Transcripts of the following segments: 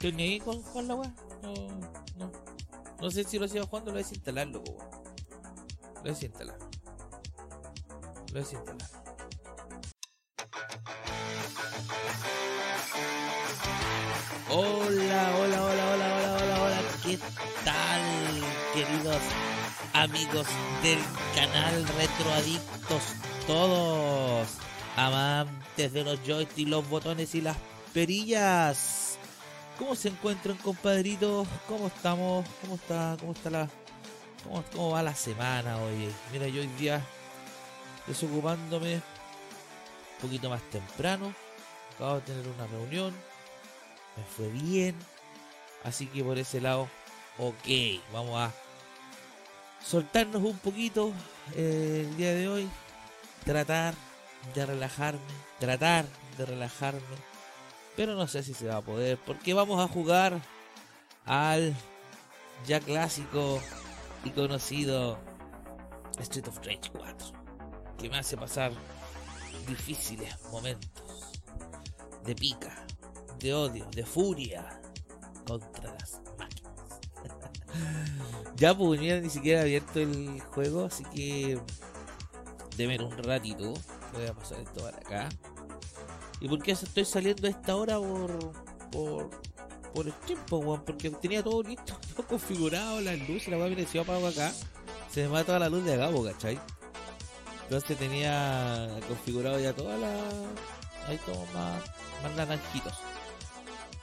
Estoy ni ahí con, con la weá. No, no. No sé si lo sigo jugando, lo voy a desinstalarlo, po, weón. Lo voy a desinstalar. Lo voy a desinstalar. Hola, hola, hola, hola, hola, hola, hola. ¿Qué tal, queridos amigos del canal Retroadictos? Todos amantes de los joysticks, los botones y las perillas. ¿Cómo se encuentran, compadritos? ¿Cómo estamos? ¿Cómo está? ¿Cómo está la cómo, cómo va la semana hoy? Mira, yo hoy día desocupándome un poquito más temprano. Acabo de tener una reunión. Me fue bien. Así que por ese lado, ok, vamos a soltarnos un poquito eh, el día de hoy. Tratar de relajarme. Tratar de relajarme. Pero no sé si se va a poder. Porque vamos a jugar al ya clásico y conocido Street of Rage 4. Que me hace pasar difíciles momentos de pica, de odio, de furia contra las máquinas. ya pues ni siquiera he abierto el juego, así que ver un ratito. Voy a pasar esto para acá. ¿Y por qué estoy saliendo a esta hora por por el tiempo, weón? Porque tenía todo listo, todo configurado, las luces, la weá, si yo apago acá, se me va toda la luz de acá, ¿cachai? Entonces tenía configurado ya toda la. Ahí todo más, más naranjitos.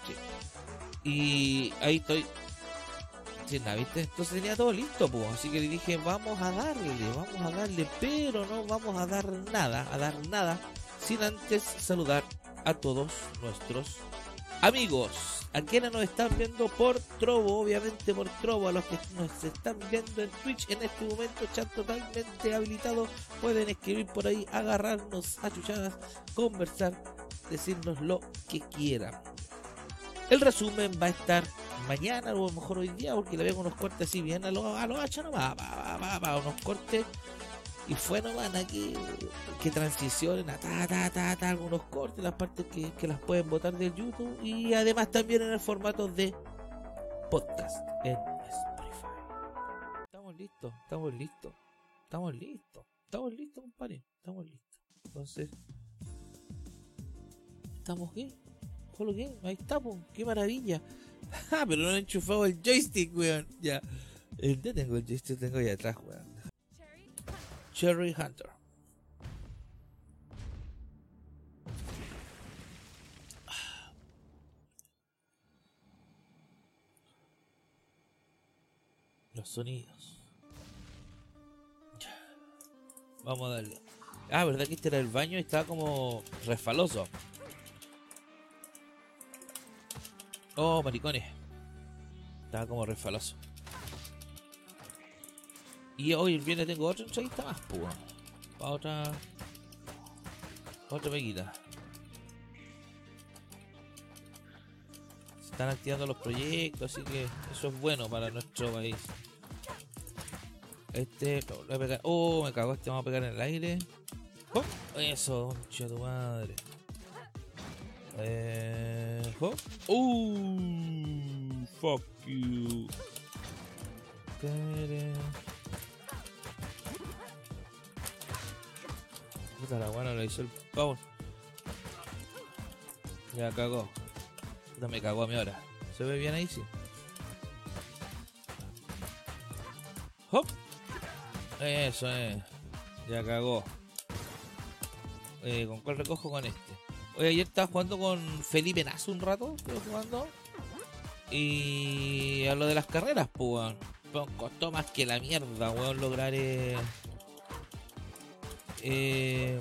Sí. Y ahí estoy. Sin nada, ¿viste? Entonces tenía todo listo, pues. Así que le dije, vamos a darle, vamos a darle, pero no vamos a dar nada, a dar nada, sin antes saludar a todos nuestros amigos. A quienes nos están viendo por Trovo, obviamente por Trovo, a los que nos están viendo en Twitch en este momento, chat totalmente habilitado, pueden escribir por ahí, agarrarnos a chuchadas, conversar, decirnos lo que quieran. El resumen va a estar mañana o mejor hoy día, porque le veo unos cortes así bien a los a lo hacha nomás, va, va, va, unos cortes y fue nomás aquí que transicionen a ta, ta, ta, ta, algunos cortes, las partes que, que las pueden botar del YouTube y además también en el formato de podcast en Spotify. Estamos listos, estamos listos, estamos listos, estamos listos, compadre, estamos listos. Entonces, ¿estamos qué? ¿Solo qué? Ahí estamos, qué maravilla. Ah, pero no he enchufado el joystick, weón. Ya. ¿Dónde tengo el joystick? Tengo ahí atrás, weón. Cherry Hunter. Los sonidos. Vamos a darle. Ah, ¿verdad que este era el baño y estaba como resfaloso? Oh, maricones. Estaba como resfaloso. Y hoy el viernes tengo otra entrevista más, pues. Para otra. Otra peguita. Se están activando los proyectos, así que eso es bueno para nuestro país. Este, voy a pegar. Oh, me cago, este vamos a pegar en el aire. Oh, eso, concha tu madre. Eh, oh. Uh, fuck you. Puta la buena lo hizo el pavo. Ya cagó. Puta me cagó a mi hora. ¿Se ve bien ahí? Sí. ¡Hop! Eso es. Ya cagó. Eh, ¿Con cuál recojo? Con este. Hoy ayer estaba jugando con Felipe Nazo un rato. Estuve jugando. Y a lo de las carreras, pues, weón. Costó más que la mierda, weón, lograr. Eh, eh,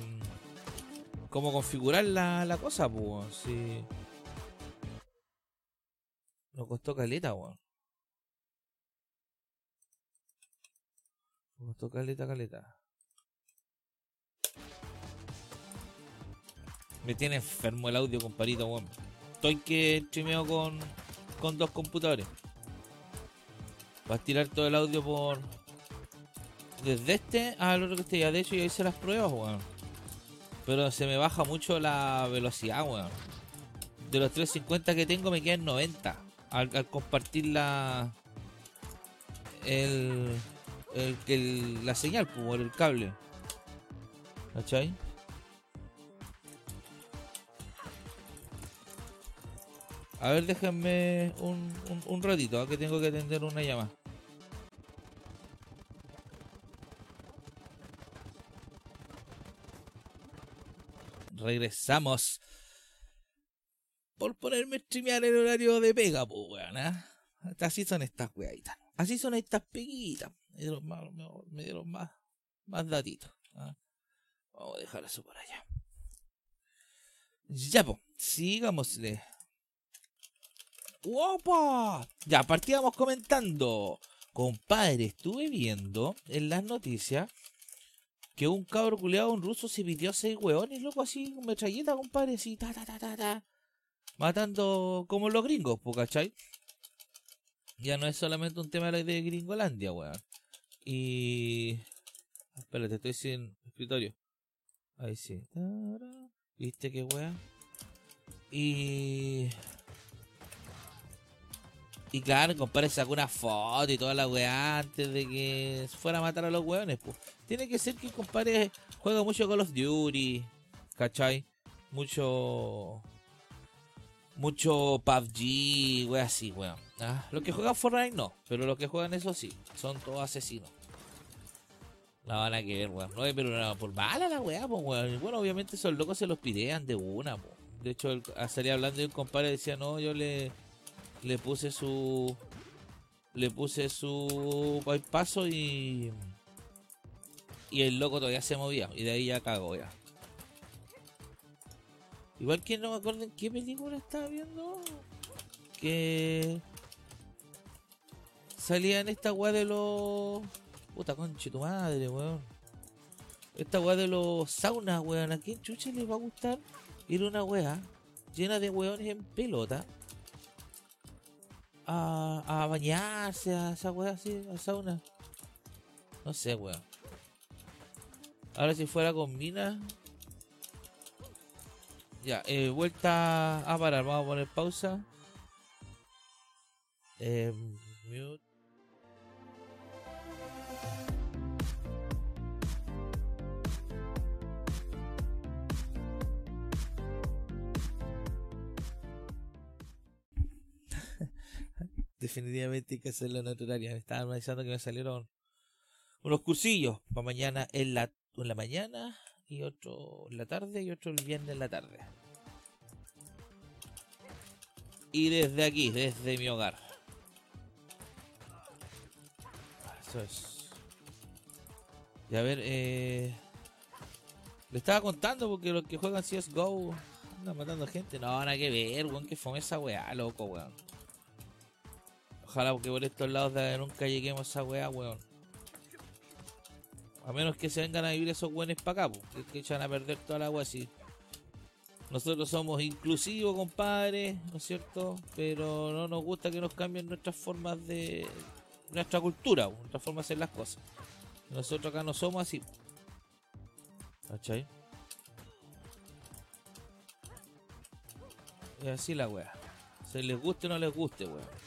cómo configurar la, la cosa, pues, sí. Nos costó caleta, weón. Nos costó caleta, caleta. Me tiene enfermo el audio, comparito, weón. Estoy que streameo con, con dos computadores. Va a tirar todo el audio por, desde este al otro que esté ya. De hecho, ya hice las pruebas, weón. Pero se me baja mucho la velocidad, weón. De los 350 que tengo me quedan 90. al, compartir la el, el, la señal por el cable ¿cachai? A ver, déjenme un, un, un ratito, que tengo que atender una llamada. Regresamos. Por ponerme a streamear el horario de pega, pues, weón, ¿eh? Así son estas weaditas. Así son estas peguitas. Me dieron más, me dieron más, más datitos. ¿ah? Vamos a dejar eso por allá. Ya, pues, sigámosle. ¡Opa! Ya, partíamos comentando. Compadre, estuve viendo en las noticias que un cabro culeado, un ruso, se pidió seis hueones, loco, así, con metralleta, compadre, así, ta, ta, ta, ta, ta. Matando como los gringos, ¿cachai? Ya no es solamente un tema de Gringolandia, weón. Y. Espérate, estoy sin escritorio. Ahí sí. ¿Viste qué weón? Y. Y claro, compadre sacó una foto y toda la weá antes de que fuera a matar a los weones, pues. Tiene que ser que el compadre juega mucho Call of Duty, ¿cachai? Mucho. Mucho PUBG, weá así, weón. ¿Ah? Los que juegan Fortnite no, pero los que juegan eso sí, son todos asesinos. La van a querer, weón. No, pero por mala la weá, pues, weón. Bueno, obviamente esos locos se los pidean de una, pues. De hecho, salía hablando de un compadre decía, no, yo le le puse su le puse su paso y y el loco todavía se movía y de ahí ya cagó ya. Igual que no me acuerdo en qué película estaba viendo que salía en esta weá de los puta conche tu madre weón. Esta weá de los saunas weón a quién chuche les va a gustar ir una weá llena de weones en pelota a, bañarse, a esa weá así, a sauna. No sé, weón. Ahora si fuera con mina. Ya, eh, vuelta a parar. Vamos a poner pausa. Eh, mute. Definitivamente hay que hacerlo natural. Me estaba analizando que me salieron unos cursillos para mañana en la, en la mañana y otro en la tarde y otro el viernes en la tarde. Y desde aquí, desde mi hogar. Eso es. Y a ver, eh... Le estaba contando porque los que juegan CSGO andan matando gente. No, nada que ver, weón, que fome esa weá, loco, weón. Ojalá porque por estos lados nunca lleguemos a esa weá, weón. A menos que se vengan a vivir esos weones para acá, pues, que echan a perder toda la agua así. Nosotros somos inclusivos, compadre, ¿no es cierto? Pero no nos gusta que nos cambien nuestras formas de. nuestra cultura, nuestra forma de hacer las cosas. Nosotros acá no somos así. ¿Cachai? Es así la weá. Se les guste o no les guste, weón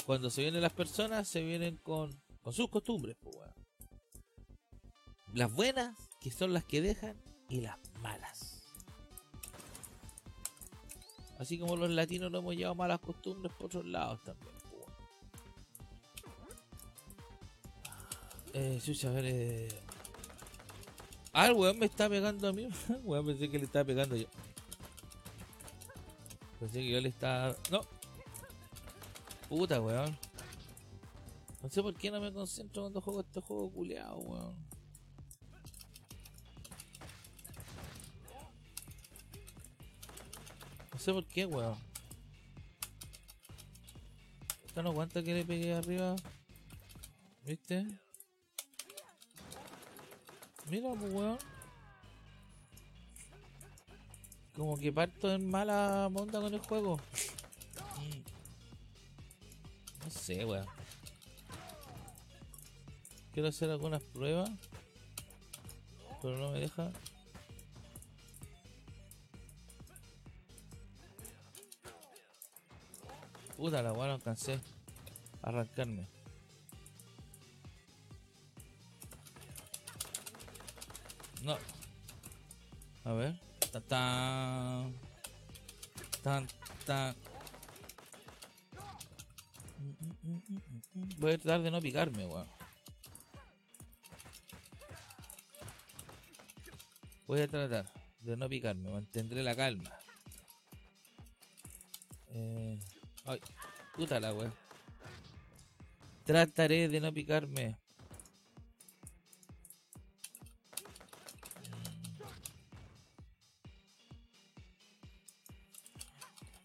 cuando se vienen las personas, se vienen con, con sus costumbres, pues, Las buenas, que son las que dejan, y las malas. Así como los latinos no hemos llevado malas costumbres por otros lados también. Eh, a ver, eh... Ah, el weón me está pegando a mí. weón, pensé que le estaba pegando yo. Pensé que yo le estaba. No, Puta, weón. No sé por qué no me concentro cuando juego este juego culeado, weón. No sé por qué, weón. Esto no aguanta que le pegue arriba. ¿Viste? Mira, pues, weón. Como que parto en mala monta con el juego. Weón. Quiero hacer algunas pruebas. Pero no me deja. Puta la weá, no alcancé arrancarme. No. A ver. Ta tan. Tan tan. Voy a tratar de no picarme, weón. Voy a tratar de no picarme, mantendré la calma. Eh... Ay, puta la weón. Trataré de no picarme.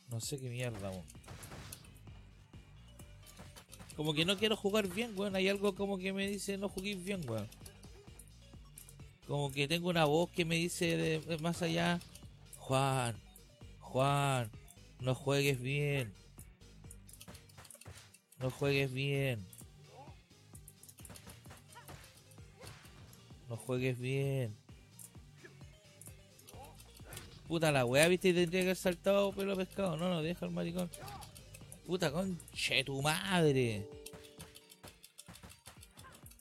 No sé qué mierda, weón. Como que no quiero jugar bien, weón. Hay algo como que me dice no juguéis bien, weón. Como que tengo una voz que me dice de, más allá. Juan, Juan, no juegues bien. No juegues bien. No juegues bien. Puta la weá, viste, y tendría que haber saltado pelo pescado. No, no, deja el maricón. Puta conche tu madre.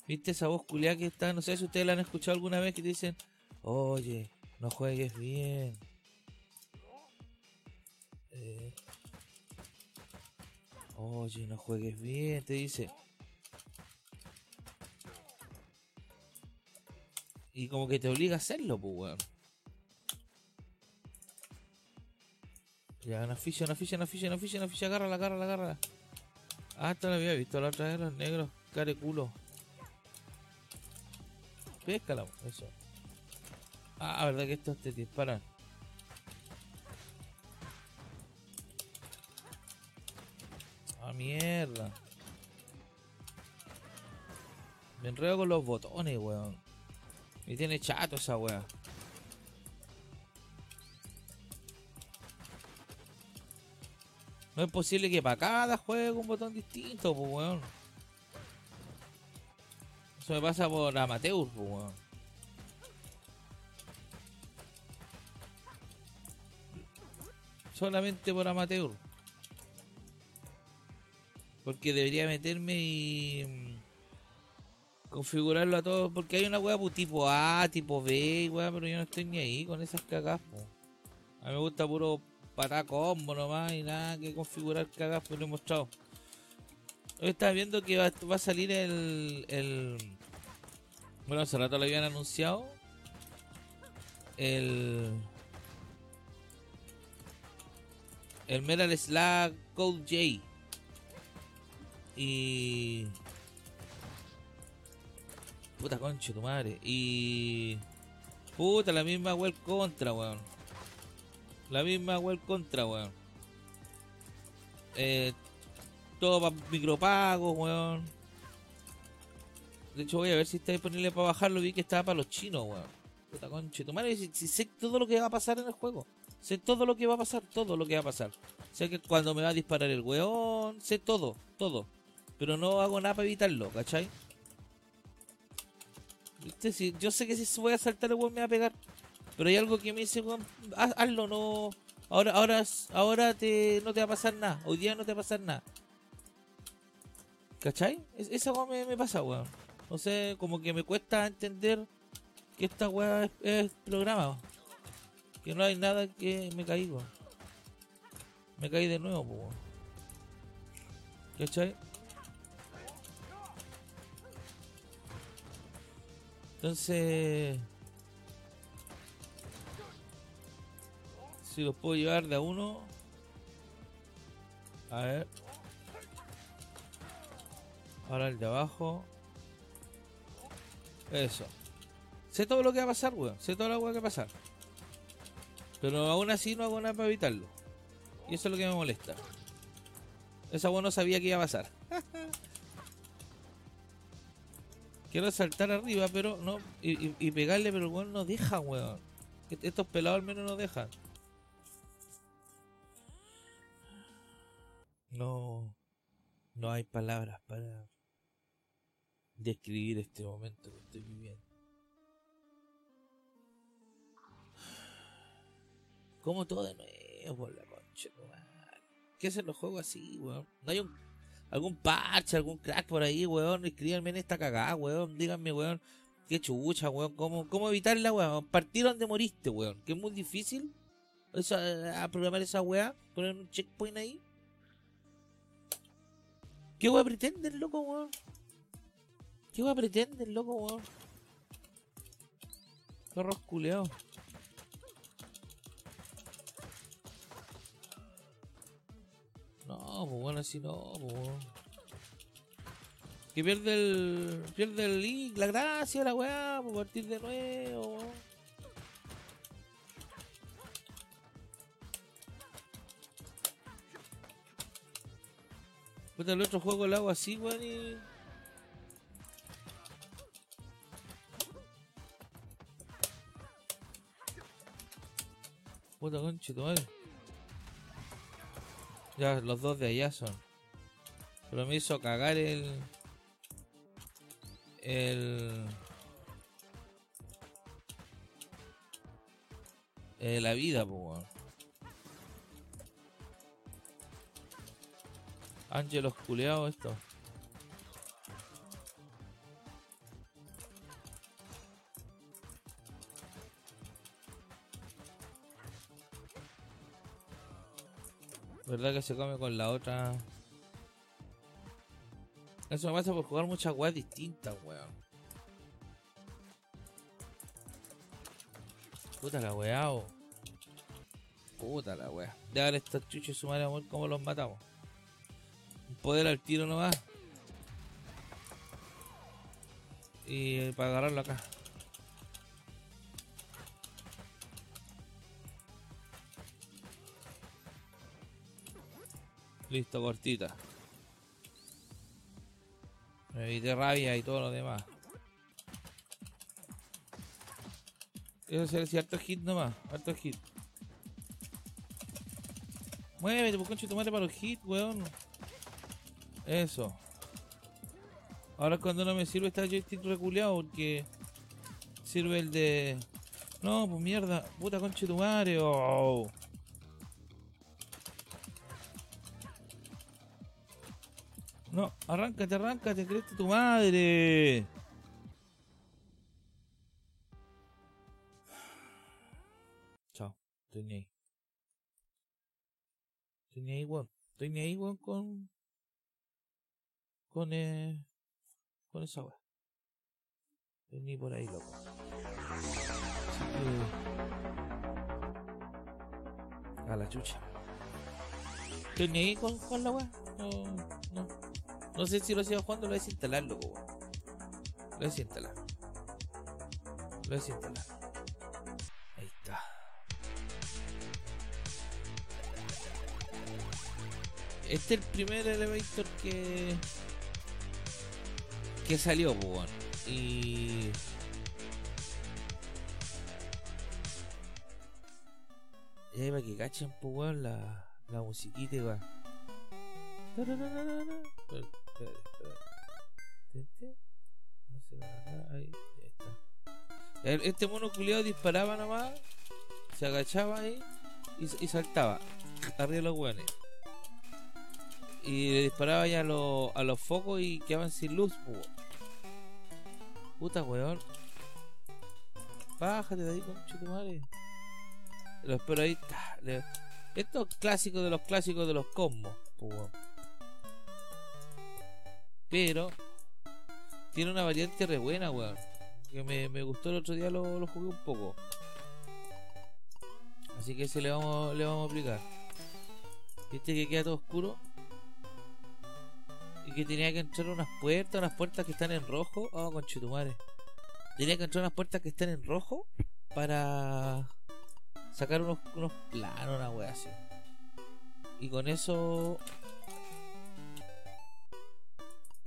¿Viste esa voz culiada que está? No sé si ustedes la han escuchado alguna vez que te dicen, oye, no juegues bien. Eh, oye, no juegues bien, te dice. Y como que te obliga a hacerlo, pues, weón. Ya, una ficha, una ficha, una ficha, una ficha, una ficha, agárrala, agárrala, agárrala. Ah, esta la había visto la otra vez, los negros, care culo. Péscala, eso. Ah, verdad que estos te disparan. Ah, mierda. Me enredo con los botones, weón. Me tiene chato esa weá. No es posible que para cada juego un botón distinto, pues weón. Eso me pasa por amateur, pues weón. Solamente por amateur. Porque debería meterme y mm, configurarlo a todos. Porque hay una weá pues, tipo A, tipo B, weá, pero yo no estoy ni ahí con esas cagas. A mí me gusta puro para combo nomás y nada que configurar cagas pues lo he mostrado. Hoy estaba viendo que va, a salir el, el. Bueno, hace rato lo habían anunciado. El. El Metal Slug Code J. Y. Puta concha tu madre. Y. Puta, la misma web contra, weón. La misma web contra, weón. Eh, todo para micropagos, weón. De hecho, voy a ver si está disponible para bajarlo. Vi que estaba para los chinos, weón. Puta conche, tu madre, si, sé todo lo que va a pasar en el juego. Sé todo lo que va a pasar, todo lo que va a pasar. Sé que cuando me va a disparar el weón, sé todo, todo. Pero no hago nada para evitarlo, ¿cachai? ¿Viste? Si, yo sé que si voy a saltar el weón me va a pegar. Pero hay algo que me dice, hazlo, no. Ahora, ahora, ahora te, no te va a pasar nada. Hoy día no te va a pasar nada. ¿Cachai? esa weá me, pasa, weón. No sé, como que me cuesta entender que esta weá es, programa. Que no hay nada que me caigo. Me caí de nuevo, weón. ¿Cachai? Entonces... si los puedo llevar de a uno. A ver. Ahora el de abajo. Eso. Sé todo lo que va a pasar, weón. Sé todo lo que va a pasar. Pero aún así no hago nada para evitarlo. Y eso es lo que me molesta. Esa weón no sabía que iba a pasar. Quiero saltar arriba, pero no. Y, pegarle, pero el weón no deja, weón. Estos pelados al menos no dejan. No, no hay palabras para describir este momento que estoy viviendo. Como todo de nuevo, la concha qué hacen los juegos así, weón? No hay un, algún parche, algún crack por ahí, weón. Escríbanme en esta cagada, weón. Díganme, weón. Qué chucha, weón. ¿Cómo, cómo evitarla, weón? Partir donde moriste, weón. Que es muy difícil. Eso, a programar esa weá. Poner un checkpoint ahí. ¿Qué weá pretenden, loco, weón? ¿Qué weá pretenden, loco, weón? Perros culeados. No, pues bueno, así no, pues bueno. Que pierde el. pierde el link, la gracia, la weá, por partir de nuevo, weón. Puta, el otro juego lo hago así, weón, y. Puta conchito, madre. Ya, los dos de allá son. Pero me hizo cagar el. El. Eh, la vida, pues, Ángelos culeados esto. ¿Verdad que se come con la otra? Eso me pasa por jugar muchas weas distintas, weón. Puta la weá, oh. Puta la weá. Déjale estos chuchos su madre amor cómo los matamos. Poder al tiro nomás. Y para agarrarlo acá. Listo, cortita. Me evité rabia y todo lo demás. Eso se decía harto hit nomás, harto hit. Muévete, pues concha tu madre para los hits, weón. Eso. Ahora cuando no me sirve esta joystick reculeado porque sirve el de. No, pues mierda, puta concha tu madre. Oh. No, arráncate, arráncate, creeste tu madre. Chao, estoy ni ahí. Estoy ni ahí, weón. Estoy ni ahí, weón, con. Con, eh. Con esa. Estoy ni por ahí, loco. A la chucha. Estoy ni ahí con, con la weón. No, no. No sé si lo sigo jugando, lo voy a desinstalar, loco. Lo voy a desinstalar. Lo voy a desinstalar. Ahí está. Este es el primer elevator que. Que salió, pues. Y. Y ahí para que cachen, pues, weón, la, la musiquita, weón. Ahí, está. Este mono culiado disparaba nomás, se agachaba ahí y, saltaba arriba de los hueones. Y le disparaba ya a, los- a los focos y quedaban sin luz. po. Puta weón. Bájate de ahí, concha tu madre. Lo espero ahí. Esto es clásico de los clásicos de los combos. Pero tiene una variante re buena, weón. Que me, me gustó el otro día, lo, lo jugué un poco. Así que ese le vamos, le vamos a aplicar. Viste que queda todo oscuro. Que tenía que entrar unas puertas, unas puertas que están en rojo. Oh, conchetumare. Tenía que entrar unas puertas que están en rojo para sacar unos, planos, una wea así. Y con eso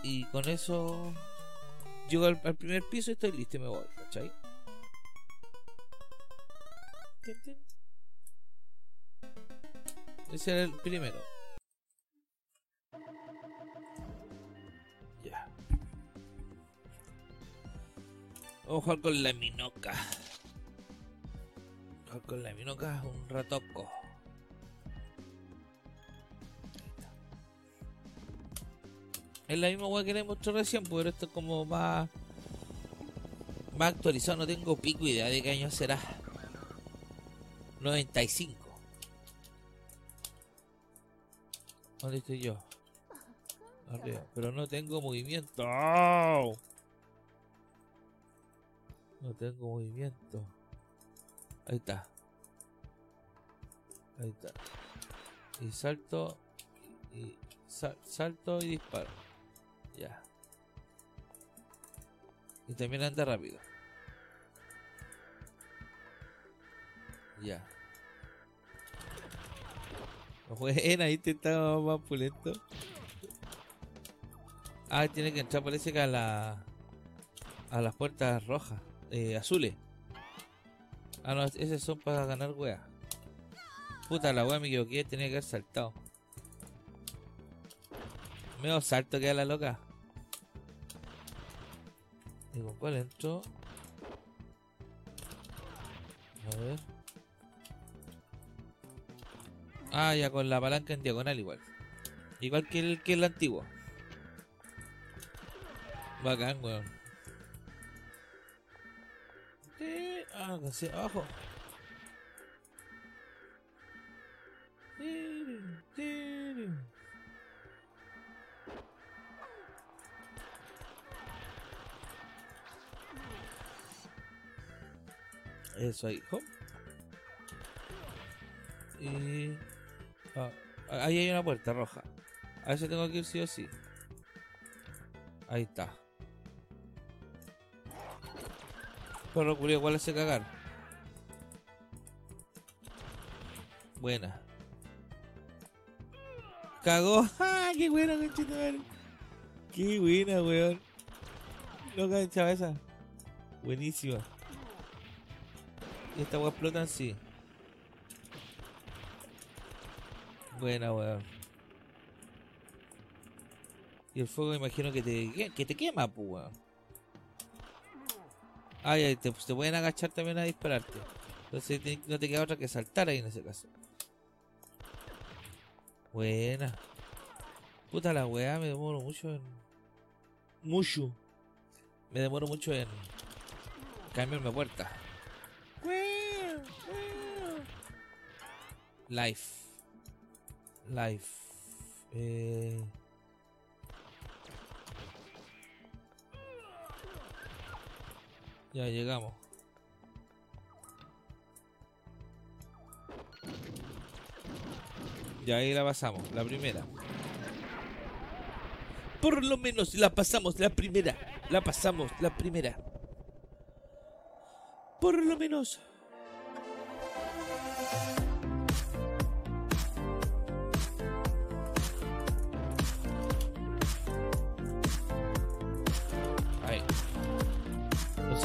y con eso llego al, al primer piso y estoy listo y me voy, ¿cachai? Ese era el primero. Vamos a jugar con la minoca. Jugar con la minoca un ratoco. Es la misma weá que le mostré recién, pero esto es como más. Más actualizado, no tengo pico idea de qué año será. 95. ¿Dónde estoy yo? Pero no tengo movimiento. No tengo movimiento. Ahí está. Ahí está. Y salto. Y salto y disparo. Ya. Y también anda rápido. Ya. Buena, ahí te estaba más pulento. Ah, tiene que entrar, parece que a la. A las puertas rojas, eh, azules. Ah, no, esos son para ganar wea. Puta la wea me equivoqué, tenía que haber saltado. Medio salto queda la loca. ¿Y con cuál entro? A ver. Ah, ya con la palanca en diagonal igual. Igual que el, que el antiguo. Bacán, weón. Casi abajo. Eso ahí. Y... Ah, ahí hay una puerta roja. A eso tengo que ir sí o sí. Ahí está. Perro culiao, igual hace cagar. Buena. Cagó. ¡Ah, qué buena, conchetumare! Qué buena, weón. Loca de esa. Buenísima. Y esta weá explota sí. Buena, weón. Y el fuego me imagino que te, que te quema, pues, weón. Ay, te, te pueden agachar también a dispararte. Entonces no te queda otra que saltar ahí en ese caso. Buena. Puta la weá, me demoro mucho en. Mucho. Me demoro mucho en cambiarme puerta. Life. Life. Eh... Ya llegamos. Ya ahí la pasamos, la primera. Por lo menos la pasamos, la primera. La pasamos, la primera. Por lo menos.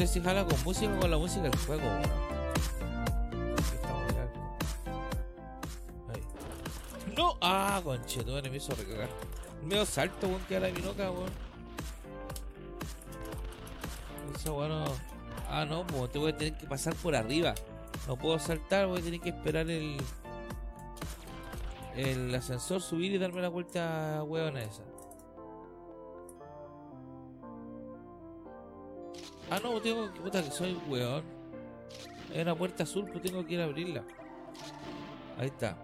Si jala con música o con la música del juego. No, ah, conchetón, me hizo recagar. Medio salto, weón, que a la minoca, weón. Eso, bueno. Ah, no, pues te voy a tener que pasar por arriba. No puedo saltar, voy a tener que esperar el. El ascensor subir y darme la vuelta, weón, esa. Ah, no, tengo que. Puta, que soy weón. Hay una puerta azul, pero tengo que ir a abrirla. Ahí está.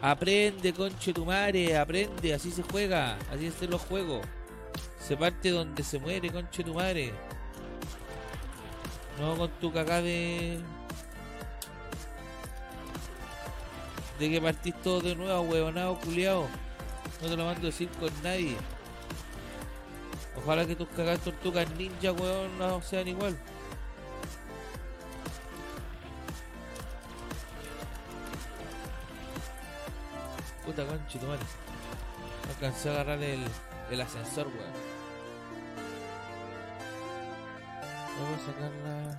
Aprende, conche tu madre, aprende, así se juega, así se los juegos. Se parte donde se muere, conche tu madre. No con tu cagada de. De que partís todo de nuevo, huevonado, culiao. No te lo mando a decir con nadie. Ojalá que tus cagadas tortugas ninja, weón, no sean igual. Puta madre. No alcancé a agarrar el, el ascensor, weón. Vamos a sacarla.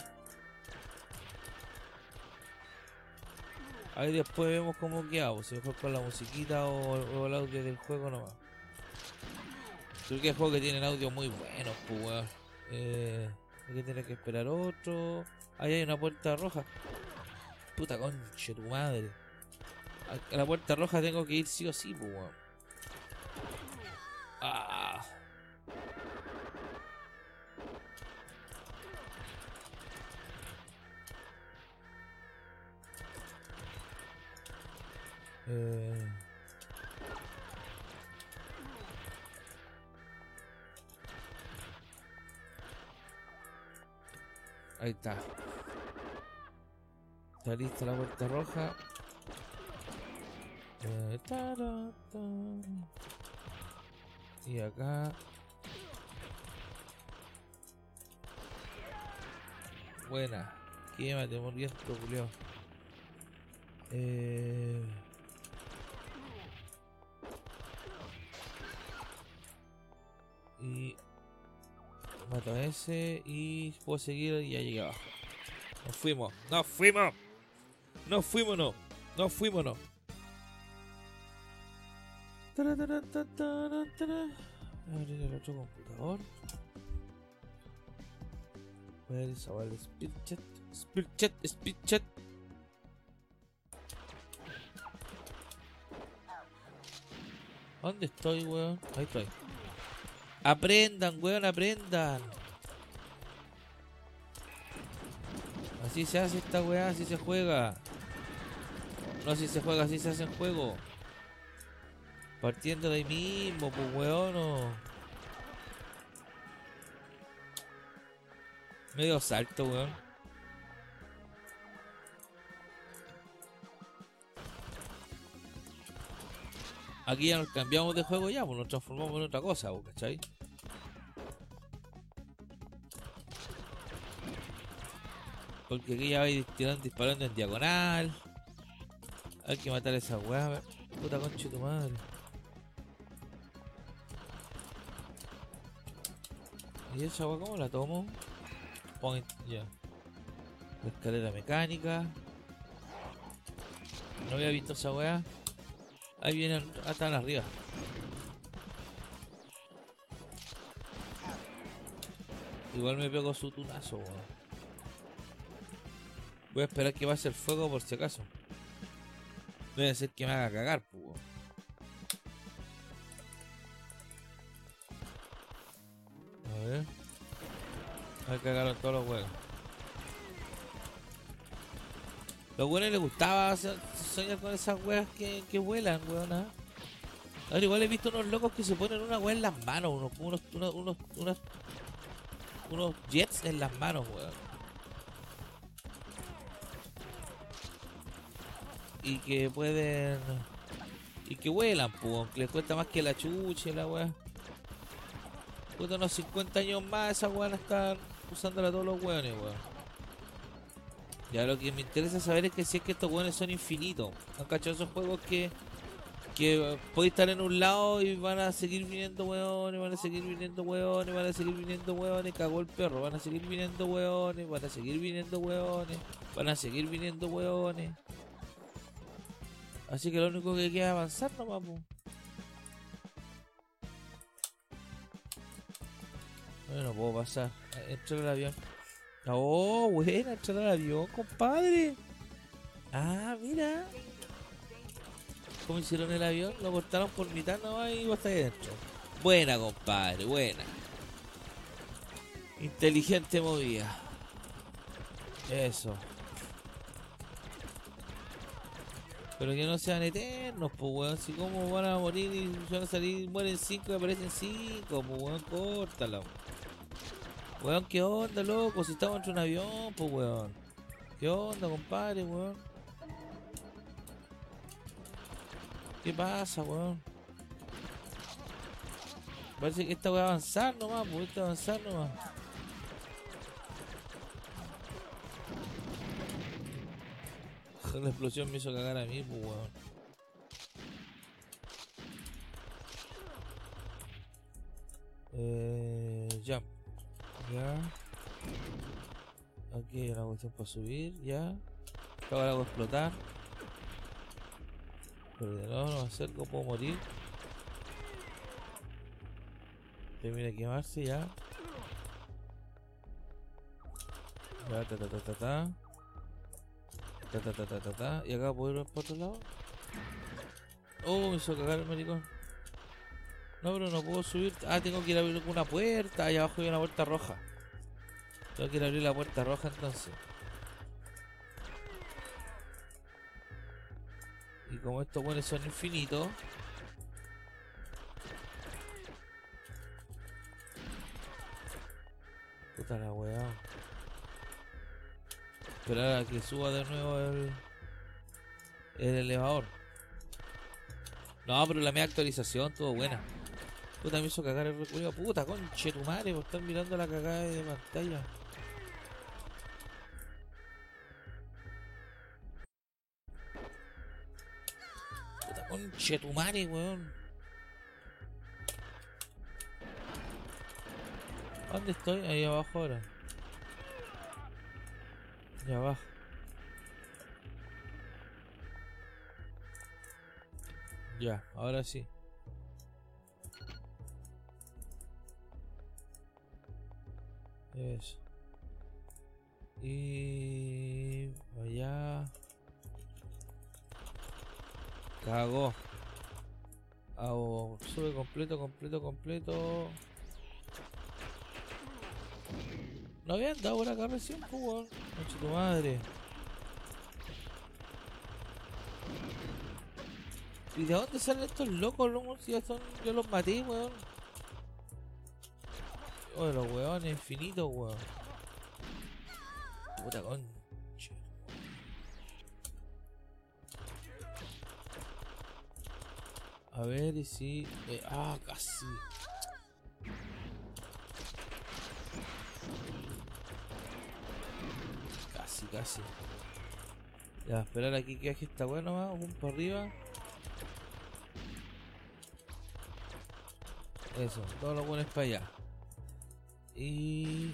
Ahí después vemos cómo hago, si mejor con la musiquita o, o el audio del juego nomás. Creo que hay juegos que tienen audio muy buenos, pues. Eh, hay que tener que esperar otro. Ahí hay una puerta roja. Puta concha, tu madre. A la puerta roja tengo que ir sí o sí, pues weón. Ah. Eh. Ahí está. Está lista la puerta roja. Y acá. Buena. Quémate, muriendo, Julio. Eh... mato a ese y puedo seguir y ya llegué abajo. Nos fuimos, nos fuimos, nos fuimos, no, nos fuimos, no. Abrir el otro computador. Ver esa vale, speed chat, speed chat, speed chat. ¿Dónde estoy, weón? Ahí estoy. Aprendan, weón, aprendan. Así se hace esta weá, así se juega. No así se juega, así se hace en juego. Partiendo de ahí mismo, pues weón. no. Medio salto, weón. Aquí ya nos cambiamos de juego ya, pues nos transformamos en otra cosa, pues, ¿cachai? Porque aquí ya vais tirando, disparando en diagonal. Hay que matar a esa weá. Puta concha de tu madre. ¿Y esa weá cómo la tomo? Point, ya. La escalera mecánica. No había visto esa weá. Ahí vienen, están arriba. Igual me pego su tunazo, weón. Voy a esperar que pase el fuego por si acaso. Debe ser que me haga cagar, pues. weón. A ver. Me cagaron todos los huevos. Los buenos les gustaba so- soñar con esas weas que, que vuelan, weón. ¿ah? Ahora igual he visto unos locos que se ponen una wea en las manos, unos, unos, unos, unos, unos jets en las manos, weón. Y que pueden... Y que vuelan, pues, aunque les cuesta más que la chucha y la wea. Puta, unos 50 años más esa weá están usándola todos los weones, weón. Ya lo que me interesa saber es que si es que estos weones son infinitos. ¿Han cachado esos juegos que, que podéis estar en un lado y van a seguir viniendo weones, van a seguir viniendo weones, van a seguir viniendo weones, cagó el perro, van a seguir viniendo weones, van a seguir viniendo weones, van a seguir viniendo weones. Así que lo único que queda es avanzar nomás, po. Bueno, puedo pasar. Entrar al avión. Oh, buena, entrar al avión, compadre. Ah, mira. ¿Cómo hicieron el avión? Lo cortaron por mitad nomás y vos estáis dentro. Buena, compadre, buena. Inteligente movida. Eso. Pero que no sean eternos, pues weón. Si como van a morir y van a salir, mueren cinco y aparecen cinco, pues weón, córtala. Weón, ¿qué onda, loco? Si estamos entre un avión, pues weón. ¿Qué onda, compadre, weón? ¿Qué pasa, weón? Parece que esta va a avanzar nomás, pues esta avanzar nomás. La explosión me hizo cagar a mí, pues weón. Eh, jump. Ya. Aquí hay una cuestión para subir, ya. Ahora hago explotar. Pero de nuevo no me acerco, puedo morir. Termina de quemarse ya. Ya, ta ta ta ta ta. Ta ta ta ta ta. Y acá puedo ir para otro lado. Oh, me hizo cagar el maricón. No, pero no puedo subir. Ah, tengo que ir a abrir una puerta. Allá abajo hay una puerta roja. Tengo que ir a abrir la puerta roja entonces. Y como estos buenos son infinitos. Puta la weá. Esperar a que suba de nuevo el, el elevador. No, pero la media actualización estuvo buena. Puta, me hizo cagar el recuerdo. Puta, conche tu madre por estar mirando la cagada de pantalla. Puta, conche tu madre, weón. ¿Dónde estoy? Ahí abajo ahora. Ahí abajo. Ya, ahora sí. Eso. Y allá. Cagó. Hago sube completo, completo, completo. No habían dado por acá recién, pues, weón. Concha tu madre. ¿Y de dónde salen estos locos, loco? Si ya son. Yo los maté, weón. Oh, los weones infinitos, weón. Puta concha. A ver y si. eh, ah, casi. Casi. Ya, esperar aquí que está bueno más, un para arriba. Eso, todos los buenos para allá. Y.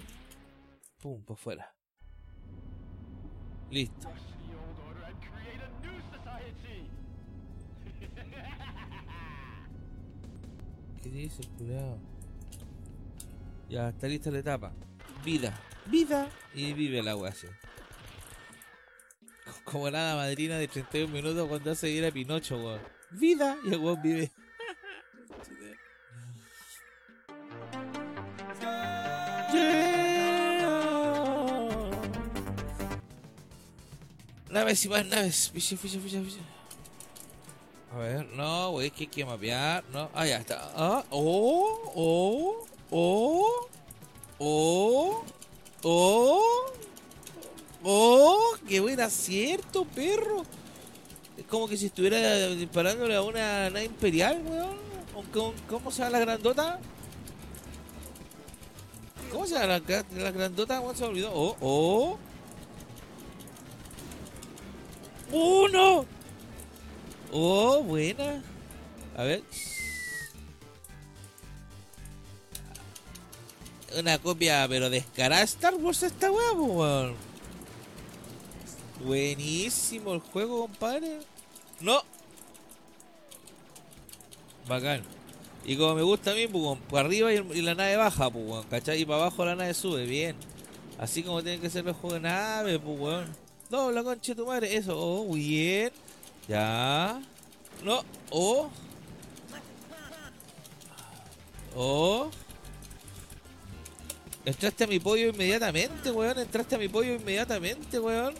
Pum, por fuera. Listo. ¿Qué dice el culiao? Ya, está lista la etapa. Vida. Vida. Y vive la así. Como nada madrina de 31 minutos cuando hace ir a Pinocho, weón. Vida. Y el weón vive. Naves y más naves. Ficha, ficha, ficha, ficha. A ver, no, es que hay que mapear. No, ah, ya está. Ah, oh, oh, oh, oh, oh, oh, qué buen acierto, perro. Es como que si estuviera disparándole a una nave imperial, weón. ¿O ¿Cómo, cómo se llama la grandota? ¿Cómo se llama la, gra- la grandota? weón? se olvidó. Oh, oh. ¡Uno! Oh, buena. A ver. Una copia, pero descarada de Star Wars esta weá, po, weón. Buenísimo el juego, compadre. No. Bacán. Y como me gusta a mí, pues, para arriba y, la nave baja, pues, ¿cachai? Y para abajo la nave sube, bien. Así como tienen que ser los juegos de nave, pues, weón. Dobla, conche tu madre. Eso, oh, bien. Ya. No. Oh. Oh. Entraste a mi pollo inmediatamente, weón. Entraste a mi pollo inmediatamente, weón.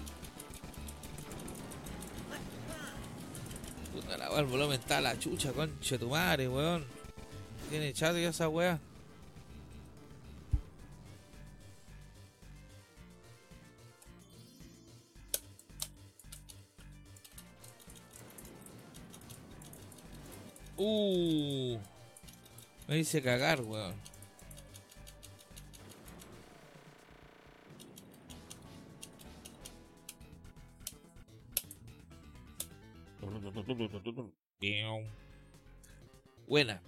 Puta la weá, el volumen está la chucha, conche tu madre, weón. Tiene chato ya esa weá. Uh. Me hice cagar, weón. Buena.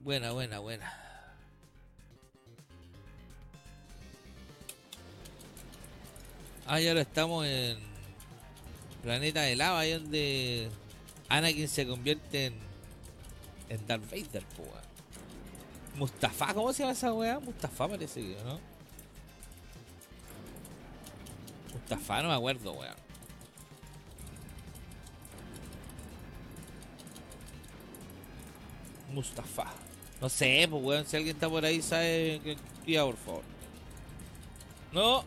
Buena, buena, buena. Ah, y ahora estamos en planeta de lava, ahí donde Anakin se convierte en, en Darth Vader, po. Mustafa, ¿cómo se llama esa weá? Mustafa parece que, ¿no? Mustafa, no me acuerdo, weón. Mustafa. No sé, pues weón, si alguien está por ahí sabe que tía, por favor. No.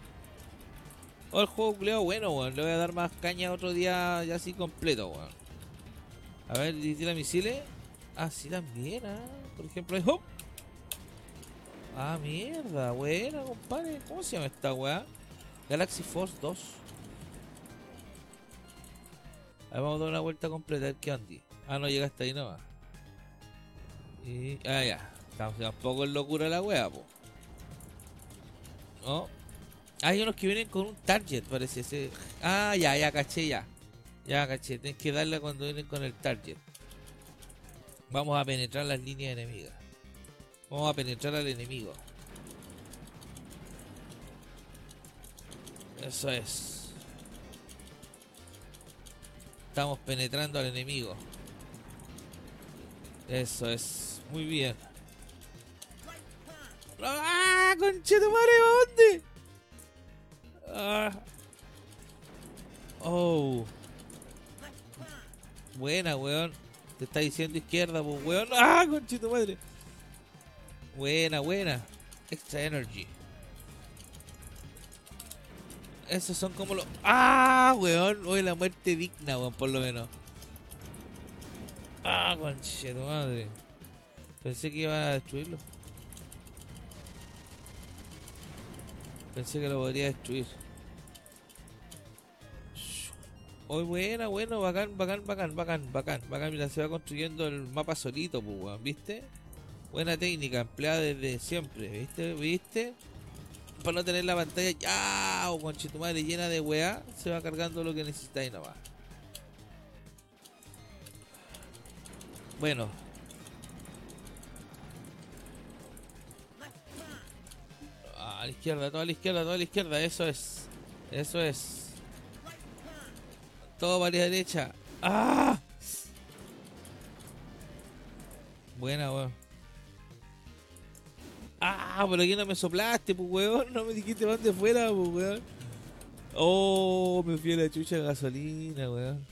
Oh, el juego culeado bueno, weón. Le voy a dar más caña otro día ya así completo, weón. A ver, tira misiles. Ah, sí, también, ah. Por ejemplo, ¡hop! ¡Oh! Ah, mierda, buena, compadre. ¿Cómo se llama esta weá? Galaxy Force 2. Ahí vamos a dar una vuelta completa, a ver qué. Ah, no llega hasta ahí nomás. Y. Ah, ya. Tampoco en locura la wea, po. No. Hay unos que vienen con un target, parece. Ese. Ah, ya, ya, caché, ya. Ya, caché. Tienes que darle cuando vienen con el target. Vamos a penetrar las líneas enemigas. Vamos a penetrar al enemigo. Eso es. Estamos penetrando al enemigo. Eso es. Muy bien. ¡Ah! ¡Conchetumare! ¿a dónde? Ah. Oh. Buena, weón. Te está diciendo izquierda, pues, weón. ¡Ah! Conchito madre. Buena, buena. Extra energy. Esos son como los. ¡Ah! Weón. Hoy la muerte digna, weón, por lo menos. ¡Ah! Conchito madre. Pensé que iba a destruirlo. Pensé que lo podría destruir. Hoy buena, bueno, bacán, bacán, bacán, bacán, bacán, bacán. Mira, se va construyendo el mapa solito, pues, weón, ¿viste? Buena técnica, empleada desde siempre, ¿viste? ¿Viste? Para no tener la pantalla ya, o con madre llena de weá, se va cargando lo que necesitáis nomás. Bueno. A la izquierda, toda la izquierda, toda la izquierda, eso es. Eso es. Todo para la derecha. ¡Ah! Buena, weón. ¡Ah! Pero aquí no me soplaste, pues, weón. No me dijiste más de fuera, pues, weón. Oh, me fui a la chucha de gasolina, weón.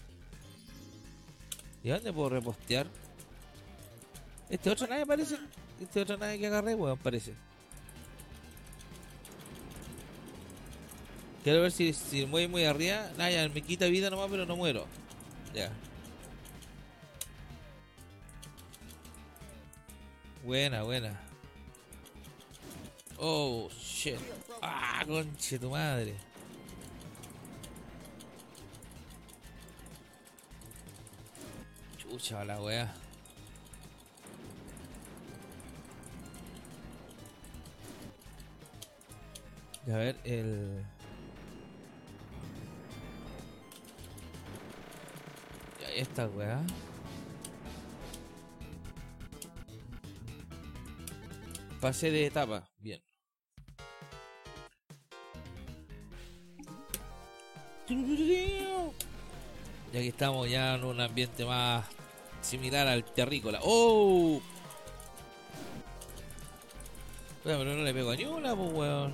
¿Y dónde puedo repostear? Este otro nave parece. Este otro nave que agarré, weón, parece. Quiero ver si, si mueve muy arriba. Nada, ya me quita vida nomás, pero no muero. Ya. Buena, buena. Oh. Ah, conche tu madre. Chucha la wea. Y a ver, el... Ya, esta weá. Pase de etapa, Y aquí estamos ya en un ambiente más similar al terrícola. ¡Oh! Pero no le pego a ni una, pues, weón.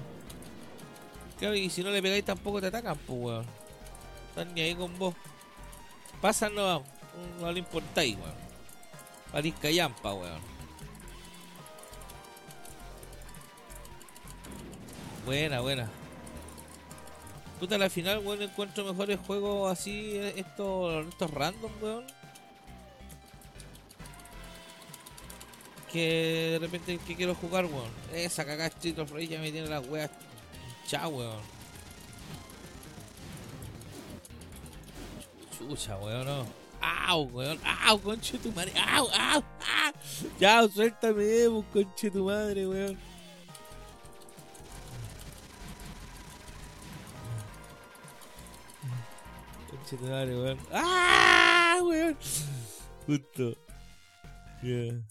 Claro, y si no le pegáis tampoco te atacan, pues, weón. Están ni ahí con vos. Pasan, no, no le importáis, weón. París callampa, weón. Buena, buena. Puta, al final, weón, encuentro mejores juegos así, estos, estos random, weón. Que de repente que quiero jugar, weón. Esa cagada Street of Rage ya me tiene las weas. Chao, weón. Chucha, weón, no. ¡Au, weón! ¡Au, conche tu madre! ¡Au, au, au! ¡Ya, suéltame, pues, conche tu madre, weón! ¡Ah, weón! Justo. Yeah.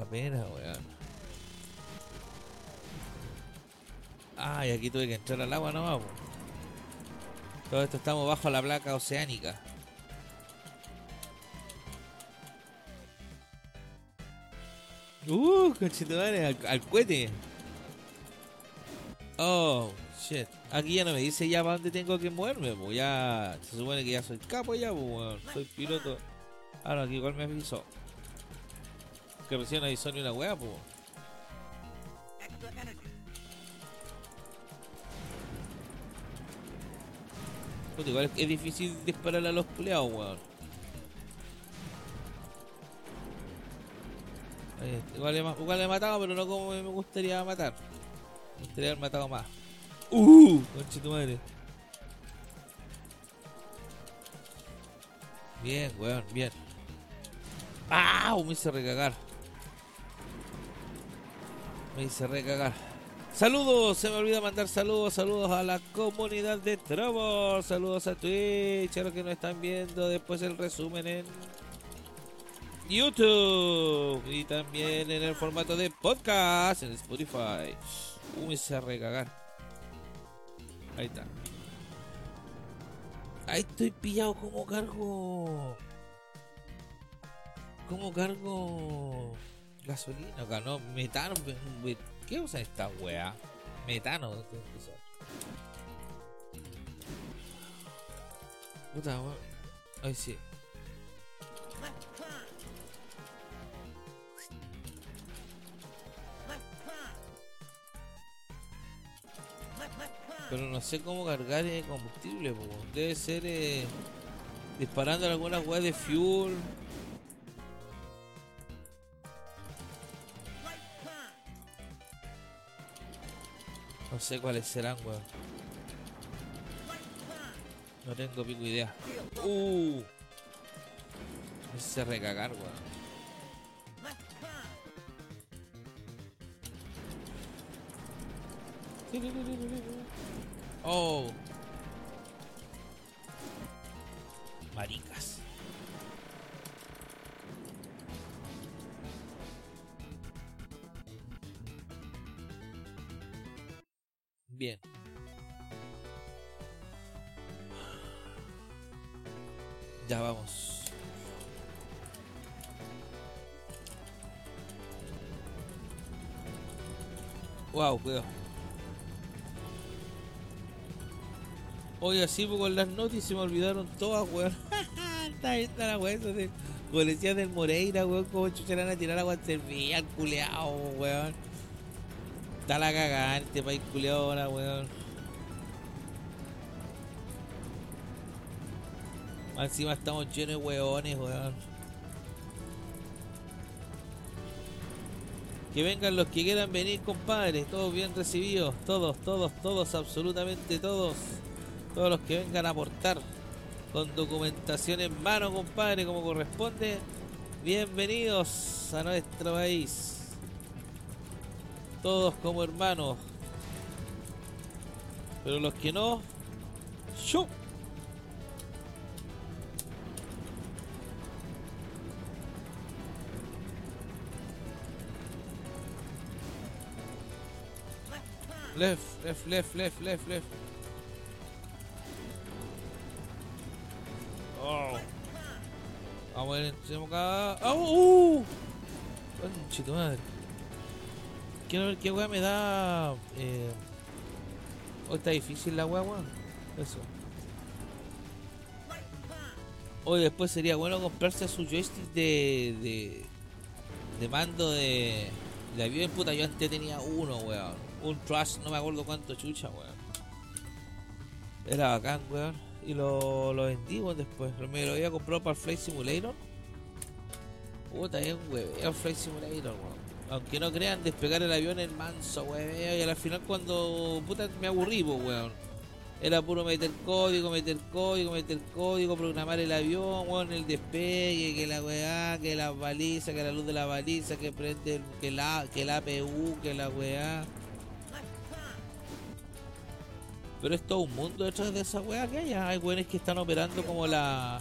Apenas, weón. Ah, aquí tuve que entrar al agua nomás, po. Todo esto estamos bajo la placa oceánica. Uh, conchetumare, al, al cohete. Oh, shit. Aquí ya no me dice ya para dónde tengo que moverme, pues ya. Se supone que ya soy capo ya, pues weón. Soy piloto. Ahora aquí igual me avisó. Que recién avisó ni una wea, pues. Puta, igual es difícil dispararle a los culeados, weón. Igual, he, igual he matado, pero no como me gustaría matar. Me gustaría haber matado más. ¡Uh! Conche madre. Bien, weón, bien. ¡Ah! Me hice recagar. Me hice recagar. Saludos, se me olvida mandar saludos, saludos a la comunidad de Trovo, saludos a Twitch, a los que nos están viendo después el resumen en YouTube y también en el formato de podcast en Spotify. Uh, me hice recagar. Ahí está. Ahí estoy pillado como cargo. ¿Cómo cargo gasolina? Acá no, metano. me- me- ¿Qué usa esta wea? Metano. Puta wea. Ay, sí. Pero no sé cómo cargar el combustible, po. debe ser eh, disparando algunas weas de fuel. No sé cuáles serán, weón. No tengo pico idea. Uh. Me hice recagar, weón. Oh. Maricas. Bien. Ya vamos. Wow, cuidado. Oye, así pues, con las noticias se me olvidaron todas, weón. está está la weón, de policía del Moreira, weón, como chucharán a tirar agua servida, culeado, weón. Está la cagada en este país culeado ahora, weón. Encima estamos llenos de weones, weón. Que vengan los que quieran venir, compadre. Todos bien recibidos. Todos, todos, todos, absolutamente todos. Todos los que vengan a aportar con documentación en mano, compadre, como corresponde. Bienvenidos a nuestro país. Todos como hermanos. Pero los que no, ¡shu! Left, left, left, left, left, left. Vamos a ver, tenemos acá. ¡Ah! ¡Uh! Tu madre. Quiero ver qué weá me da. Eh... Hoy está difícil la weá, weón. Eso. Hoy después sería bueno comprarse su joystick de. de. de mando de. de avión. Puta, yo antes tenía uno, weón. Un Trash, no me acuerdo cuánto chucha, weón. Era bacán, weón. Y lo, lo vendí, weón, después. Me lo había comprado para el Flight Simulator. Puta, es un hueveo Flight Simulator, weón. Aunque no crean, despegar el avión es manso, hueveo. Y al final cuando, puta, me aburrí, pues, weón. Era puro meter código, meter código, meter código, programar el avión, weón, el despegue, que la weá, que la baliza, que la luz de la baliza, que prende, el- que la, que la APU, que la weá. Pero es todo un mundo detrás de esa weá que hay. Hay weones que están operando como la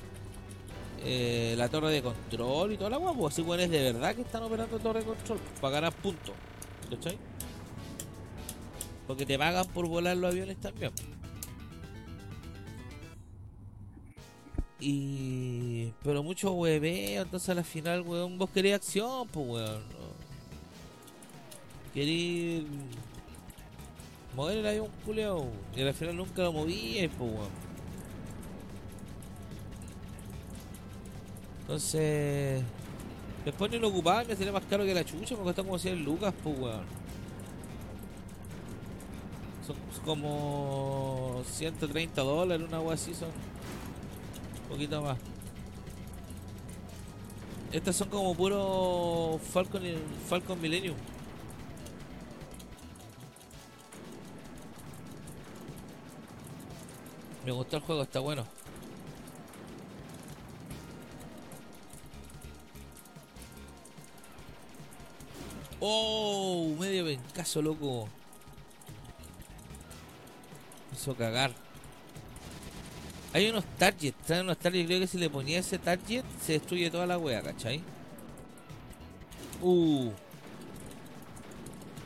eh, la torre de control y toda la weá. Pues así weones de verdad que están operando torre de control para ganar puntos. ¿Cachai? Porque te pagan por volar los aviones también. Y. Pero mucho hueveo, entonces a la final, weón, vos querés acción, pues weón. ¿no? Mover el avión culeo y al final nunca lo moví, pues weón. Entonces. Después ni lo ocupaba, me salía más caro que la chucha, me costó como 100 lucas, pues weón. Son como 130 dólares, una agua así son. Un poquito más. Estas son como puro Falcon, Falcon Millennium. Me gustó el juego, está bueno. Oh, medio pencazo, loco. Hizo cagar. Hay unos targets, traen unos targets. Creo que si le ponía ese target, se destruye toda la wea, ¿cachai? Uh.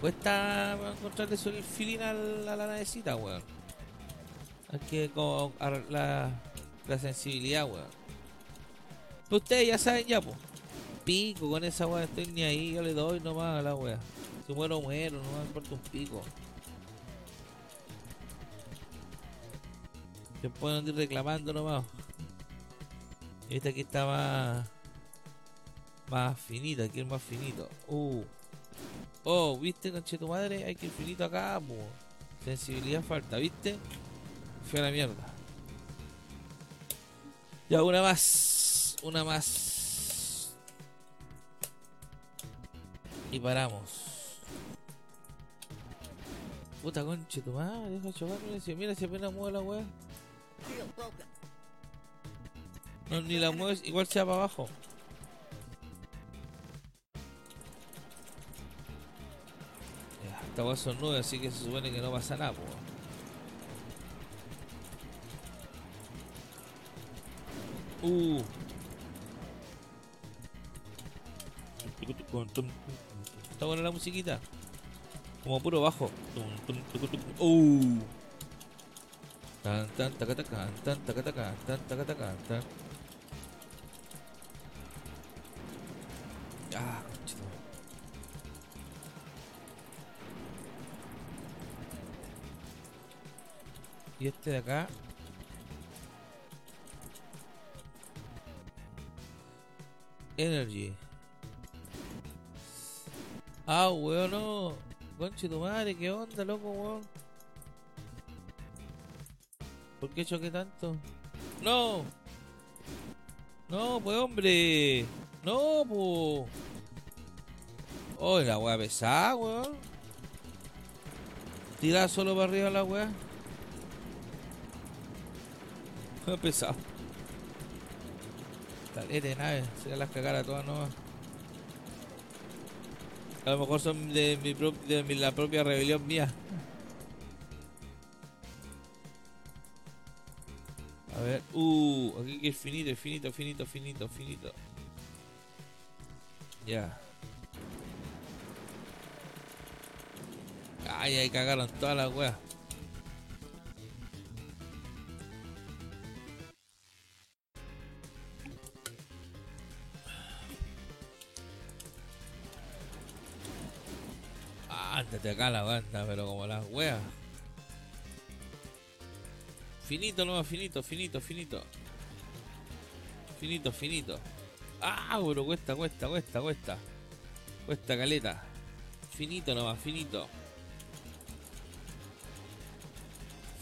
Cuesta encontrarle el feeling a la, a la navecita, weón. Hay que ar- la, la sensibilidad, weón. Pero ustedes ya saben ya, pues. Pico con esa weá, estoy ni ahí, yo le doy nomás a la weá. Si muero, muero, no me importa un pico. Se pueden ir reclamando nomás. Y este aquí está más. Más finito, aquí es más finito. Uh. Oh, viste, conche tu madre, hay que ir finito acá, po. Sensibilidad falta, ¿viste? Fue a la mierda. Ya, una más. Una más. Y paramos. Puta conche tu madre, deja chocarme. Mira, si apenas mueve la weá. No, ni la mueves, igual se va para abajo. Ya, esta weá son nubes, así que se supone que no pasa nada, po. Uh. Está buena la musiquita. Como puro bajo. Uh. Tan tan taca taca tan taca taca tan taca taca tan. Ah, conchito. Y este de acá. Energy. Ah, weón, no. Conche tu madre, qué onda, loco, weón. ¿Por qué choqué tanto? ¡No! ¡No, pues hombre! ¡No, pues! ¡Oh, la weá pesada, weón! Tira solo para arriba la weá. Pesado. De nave, se las cagar a todas nomás. A lo mejor son de, mi pro- de la propia rebelión mía. A ver, uh, aquí es finito, es finito, finito, finito, finito. Ya. Ay, ahí cagaron todas las weas. Ándate acá la banda, pero como las weas. Finito nomás, finito, finito, finito. Finito, finito. Ah, pero cuesta, cuesta, cuesta, cuesta. Cuesta caleta. Finito nomás, finito.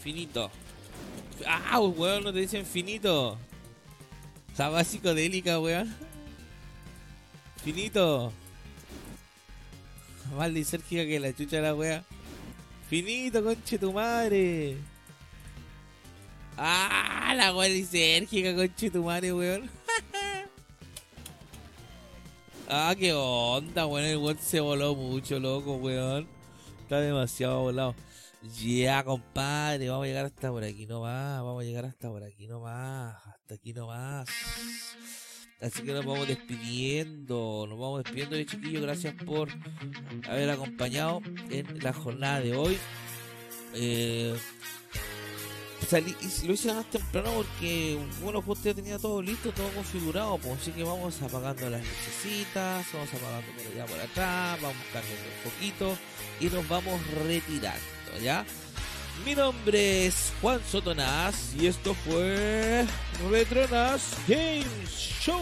Finito. Ah, weón, no te dicen finito. Está más psicodélica, weón. Finito. Más lisérgica que la chucha de la wea. Finito, conche tu madre. Ah, la wea lisérgica, conche tu madre, weón. ah, qué onda, weón. El weón se voló mucho, loco, weón. Está demasiado volado. Ya, compadre, vamos a llegar hasta por aquí nomás. Vamos a llegar hasta por aquí nomás. Hasta aquí nomás. Así que nos vamos despidiendo. Nos vamos despidiendo, de chiquillos. Gracias por haber acompañado en la jornada de hoy. Eh, salí, lo hice más temprano porque, bueno, justo ya tenía todo listo, todo configurado. Pues, así que vamos apagando las lucecitas, vamos apagando por allá, por atrás, vamos cambiando un poquito y nos vamos retirando, ¿ya? Mi nombre es Juan Sotonás y esto fue Retronas Games Show.